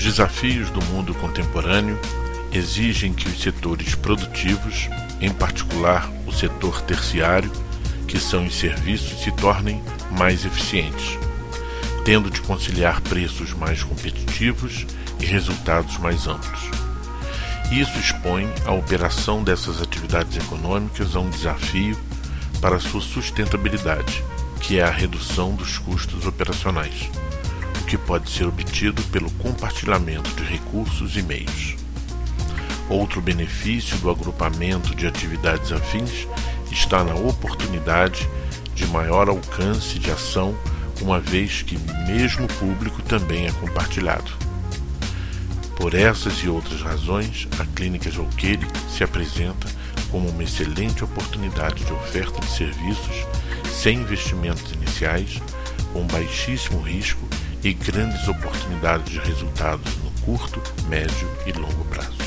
desafios do mundo contemporâneo exigem que os setores produtivos, em particular o setor terciário, que são os serviços, se tornem mais eficientes, tendo de conciliar preços mais competitivos e resultados mais amplos. Isso expõe a operação dessas atividades econômicas a um desafio para sua sustentabilidade, que é a redução dos custos operacionais, que pode ser obtido pelo compartilhamento de recursos e meios. Outro benefício do agrupamento de atividades afins está na oportunidade de maior alcance de ação, uma vez que mesmo público também é compartilhado. Por essas e outras razões, a Clínica Joqueire se apresenta como uma excelente oportunidade de oferta de serviços sem investimentos iniciais, com baixíssimo risco e grandes oportunidades de resultados no curto, médio e longo prazo.